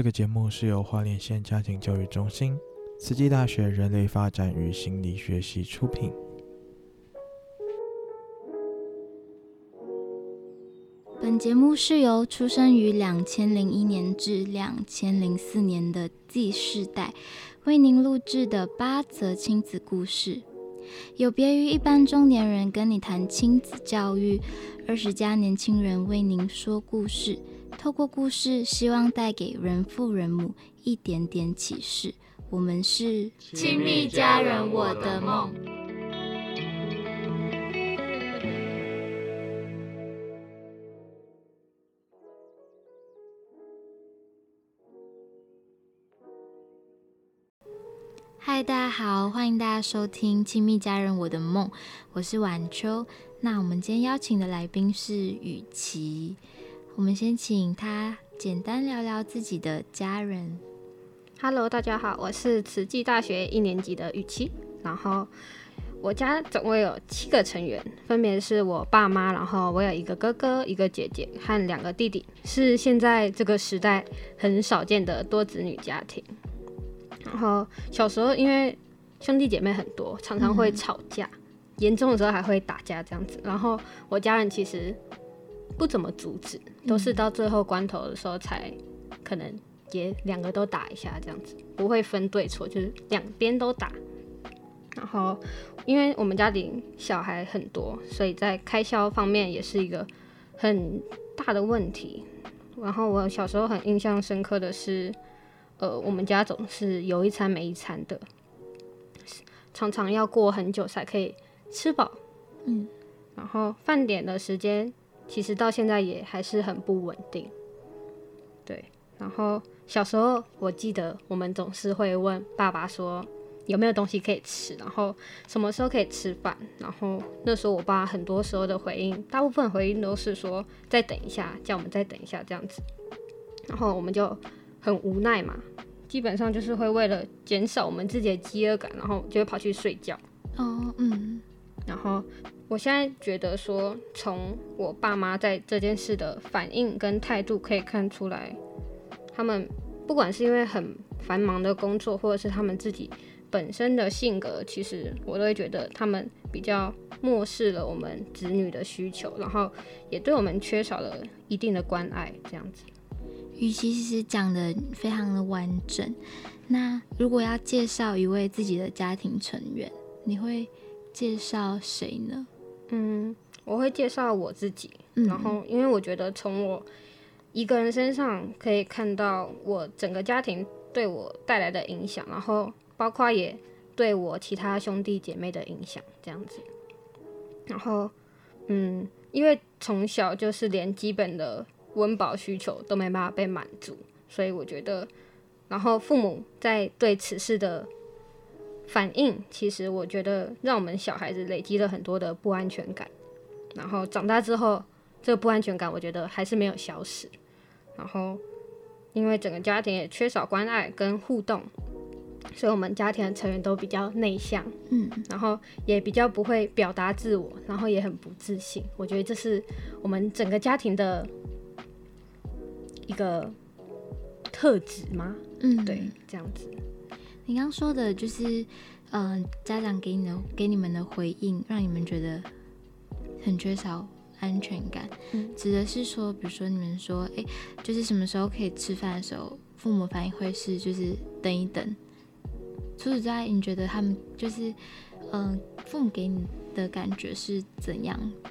这个节目是由花莲县家庭教育中心、慈济大学人类发展与心理学系出品。本节目是由出生于两千零一年至两千零四年的 Z 世代为您录制的八则亲子故事，有别于一般中年人跟你谈亲子教育，二十加年轻人为您说故事。透过故事，希望带给人父人母一点点启示。我们是亲密家人，我的梦。嗨，大家好，欢迎大家收听《亲密家人，我的梦》，我是晚秋。那我们今天邀请的来宾是雨琦。我们先请他简单聊聊自己的家人。Hello，大家好，我是慈济大学一年级的雨琦。然后我家总共有七个成员，分别是我爸妈，然后我有一个哥哥、一个姐姐和两个弟弟，是现在这个时代很少见的多子女家庭。然后小时候因为兄弟姐妹很多，常常会吵架，严重的时候还会打架这样子。然后我家人其实。不怎么阻止，都是到最后关头的时候才可能也两个都打一下这样子，不会分对错，就是两边都打。然后，因为我们家里小孩很多，所以在开销方面也是一个很大的问题。然后我小时候很印象深刻的是，呃，我们家总是有一餐没一餐的，常常要过很久才可以吃饱。嗯，然后饭点的时间。其实到现在也还是很不稳定，对。然后小时候我记得我们总是会问爸爸说有没有东西可以吃，然后什么时候可以吃饭。然后那时候我爸很多时候的回应，大部分回应都是说再等一下，叫我们再等一下这样子。然后我们就很无奈嘛，基本上就是会为了减少我们自己的饥饿感，然后就会跑去睡觉。哦，嗯。然后。我现在觉得说，从我爸妈在这件事的反应跟态度可以看出来，他们不管是因为很繁忙的工作，或者是他们自己本身的性格，其实我都会觉得他们比较漠视了我们子女的需求，然后也对我们缺少了一定的关爱，这样子。雨琦其实讲的非常的完整。那如果要介绍一位自己的家庭成员，你会介绍谁呢？嗯，我会介绍我自己，嗯，然后因为我觉得从我一个人身上可以看到我整个家庭对我带来的影响，然后包括也对我其他兄弟姐妹的影响，这样子。然后，嗯，因为从小就是连基本的温饱需求都没办法被满足，所以我觉得，然后父母在对此事的。反应其实，我觉得让我们小孩子累积了很多的不安全感，然后长大之后，这个不安全感我觉得还是没有消失。然后，因为整个家庭也缺少关爱跟互动，所以我们家庭的成员都比较内向，嗯，然后也比较不会表达自我，然后也很不自信。我觉得这是我们整个家庭的一个特质吗？嗯，对，这样子。你刚说的就是，嗯、呃，家长给你的给你们的回应，让你们觉得很缺少安全感。嗯，指的是说，比如说你们说，哎，就是什么时候可以吃饭的时候，父母反应会是就是等一等。除此之外，你觉得他们就是，嗯、呃，父母给你的感觉是怎样的？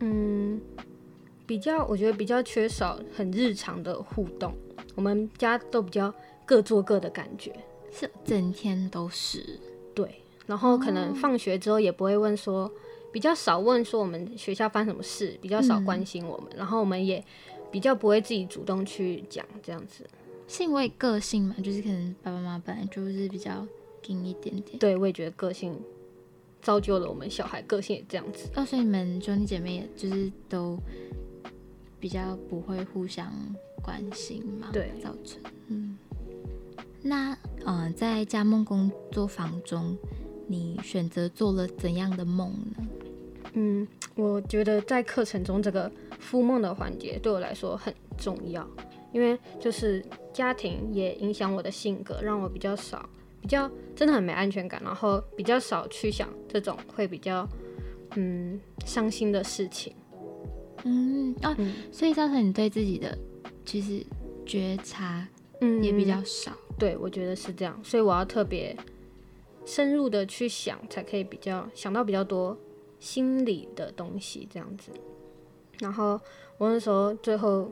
嗯，比较，我觉得比较缺少很日常的互动。我们家都比较各做各的感觉。是整天都是对，然后可能放学之后也不会问说，比较少问说我们学校发生什么事，比较少关心我们，嗯、然后我们也比较不会自己主动去讲这样子。是因为个性嘛，就是可能爸爸妈妈本来就是比较硬一点点。对，我也觉得个性造就了我们小孩个性也这样子。哦，所以你们兄弟姐妹也就是都比较不会互相关心嘛？对，造成嗯。那呃，在加梦工作坊中，你选择做了怎样的梦呢？嗯，我觉得在课程中这个孵梦的环节对我来说很重要，因为就是家庭也影响我的性格，让我比较少，比较真的很没安全感，然后比较少去想这种会比较嗯伤心的事情。嗯啊，嗯，所以造成你对自己的其实觉察嗯也比较少。嗯，对，我觉得是这样，所以我要特别深入的去想，才可以比较想到比较多心理的东西这样子。然后我那时候最后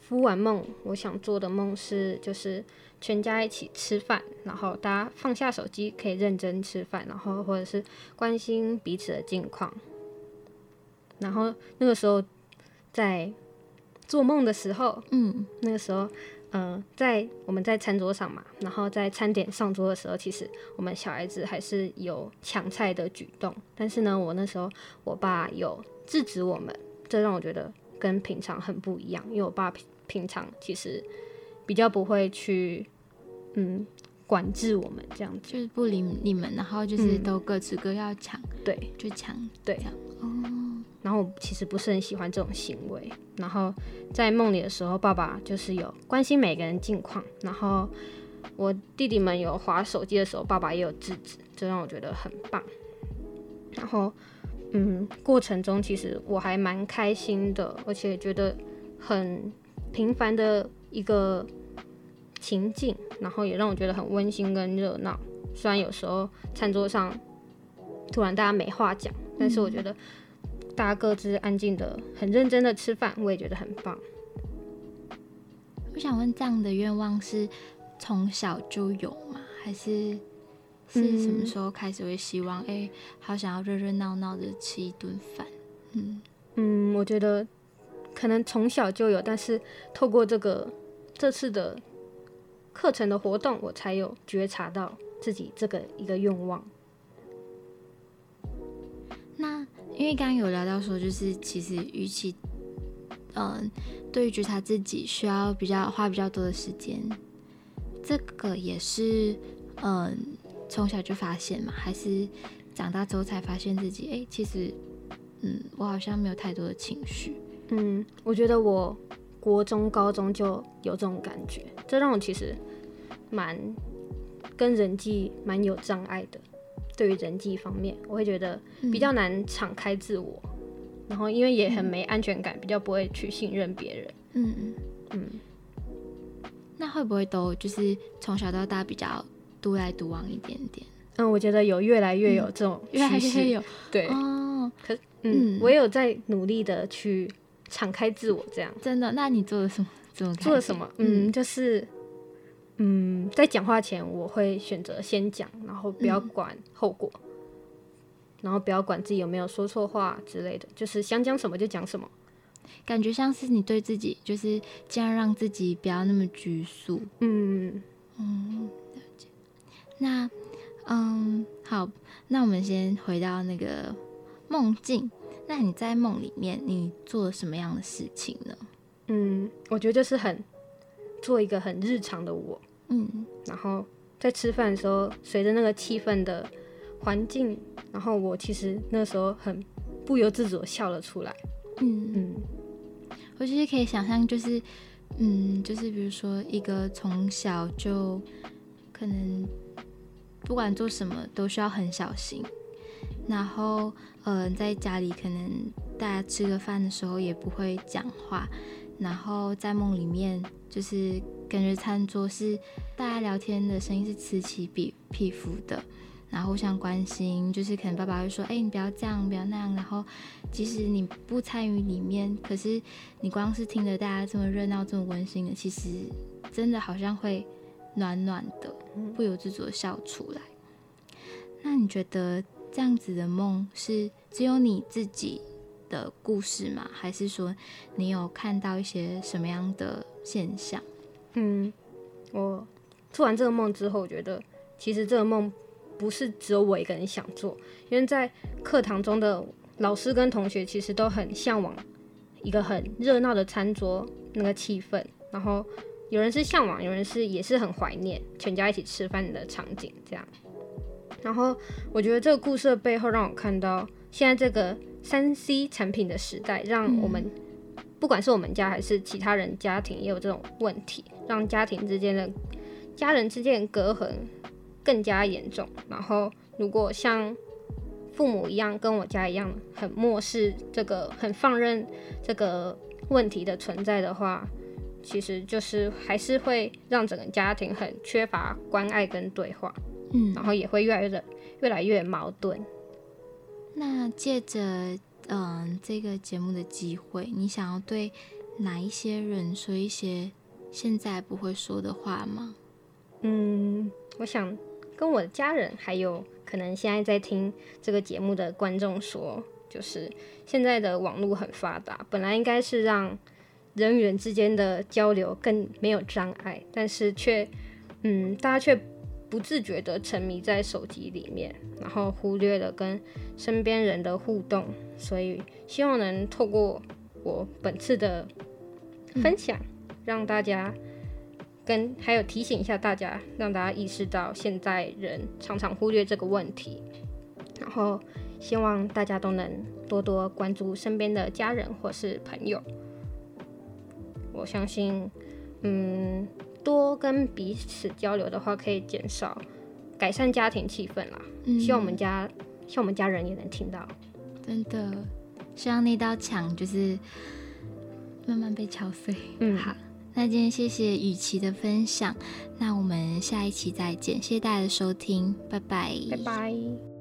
敷完梦，我想做的梦是就是全家一起吃饭，然后大家放下手机，可以认真吃饭，然后或者是关心彼此的近况。然后那个时候在做梦的时候，嗯，那个时候，嗯、呃，在我们在餐桌上嘛，然后在餐点上桌的时候，其实我们小孩子还是有抢菜的举动，但是呢，我那时候我爸有制止我们。这让我觉得跟平常很不一样，因为我爸平平常其实比较不会去嗯管制我们这样子，就是不理你们，然后就是都各自各要抢，对，就抢，对，哦。然后我其实不是很喜欢这种行为。然后在梦里的时候，爸爸就是有关心每个人近况，然后我弟弟们有划手机的时候，爸爸也有制止，这让我觉得很棒。然后。嗯，过程中其实我还蛮开心的，而且觉得很平凡的一个情境，然后也让我觉得很温馨跟热闹。虽然有时候餐桌上突然大家没话讲，但是我觉得大家各自安静的、很认真的吃饭，我也觉得很棒。我想问，这样的愿望是从小就有吗？还是？是什么时候开始会希望？哎、欸，好想要热热闹闹的吃一顿饭。嗯嗯，我觉得可能从小就有，但是透过这个这次的课程的活动，我才有觉察到自己这个一个愿望。因为刚刚有聊到说，就是其实与其嗯，对于觉察自己需要比较花比较多的时间，这个也是嗯。从小就发现嘛，还是长大之后才发现自己？哎、其实，嗯，我好像没有太多的情绪。嗯，我觉得我国中、高中就有这种感觉，这让我其实蛮跟人际蛮有障碍的。对于人际方面，我会觉得比较难敞开自我，嗯、然后因为也很没安全感，嗯、比较不会去信任别人。嗯嗯嗯。那会不会都就是从小到大比较？独来独往一点点，嗯，我觉得有越来越有这种趋势，越来越有对哦。可嗯，嗯我也有在努力的去敞开自我，这样真的。那你做了什么？怎么做了什么？嗯，就是嗯，在讲话前我会选择先讲，然后不要管后果，嗯、然后不要管自己有没有说错话之类的，就是想讲什么就讲什么。感觉像是你对自己，就是这样让自己不要那么拘束。嗯嗯。了解那，嗯，好，那我们先回到那个梦境。那你在梦里面，你做了什么样的事情呢？嗯，我觉得就是很做一个很日常的我，嗯，然后在吃饭的时候，随着那个气氛的环境，然后我其实那时候很不由自主的笑了出来。嗯嗯，我其实可以想象，就是，嗯，就是比如说一个从小就可能。不管做什么都需要很小心，然后，呃，在家里可能大家吃个饭的时候也不会讲话，然后在梦里面就是感觉餐桌是大家聊天的声音是此起彼彼伏的，然后互相关心，就是可能爸爸会说：“哎，你不要这样，不要那样。”然后即使你不参与里面，可是你光是听着大家这么热闹、这么温馨的，其实真的好像会。暖暖的，不由自主的笑出来。那你觉得这样子的梦是只有你自己的故事吗？还是说你有看到一些什么样的现象？嗯，我做完这个梦之后，我觉得其实这个梦不是只有我一个人想做，因为在课堂中的老师跟同学其实都很向往一个很热闹的餐桌那个气氛，然后。有人是向往，有人是也是很怀念全家一起吃饭的场景，这样。然后我觉得这个故事的背后，让我看到现在这个三 C 产品的时代，让我们不管是我们家还是其他人家庭，也有这种问题。让家庭之间的家人之间的隔阂更加严重。然后，如果像父母一样，跟我家一样，很漠视这个，很放任这个问题的存在的话，其实就是还是会让整个家庭很缺乏关爱跟对话，嗯，然后也会越来越越来越矛盾。那借着嗯这个节目的机会，你想要对哪一些人说一些现在不会说的话吗？嗯，我想跟我的家人还有。可能现在在听这个节目的观众说，就是现在的网络很发达，本来应该是让人与人之间的交流更没有障碍，但是却，嗯，大家却不自觉地沉迷在手机里面，然后忽略了跟身边人的互动。所以希望能透过我本次的分享，让大家。跟还有提醒一下大家，让大家意识到现在人常常忽略这个问题，然后希望大家都能多多关注身边的家人或是朋友。我相信，嗯，多跟彼此交流的话，可以减少改善家庭气氛啦。嗯，希望我们家，希望我们家人也能听到。真的，希望那道墙就是慢慢被敲碎。嗯，好。那今天谢谢雨琦的分享，那我们下一期再见，谢谢大家的收听，拜拜，拜拜。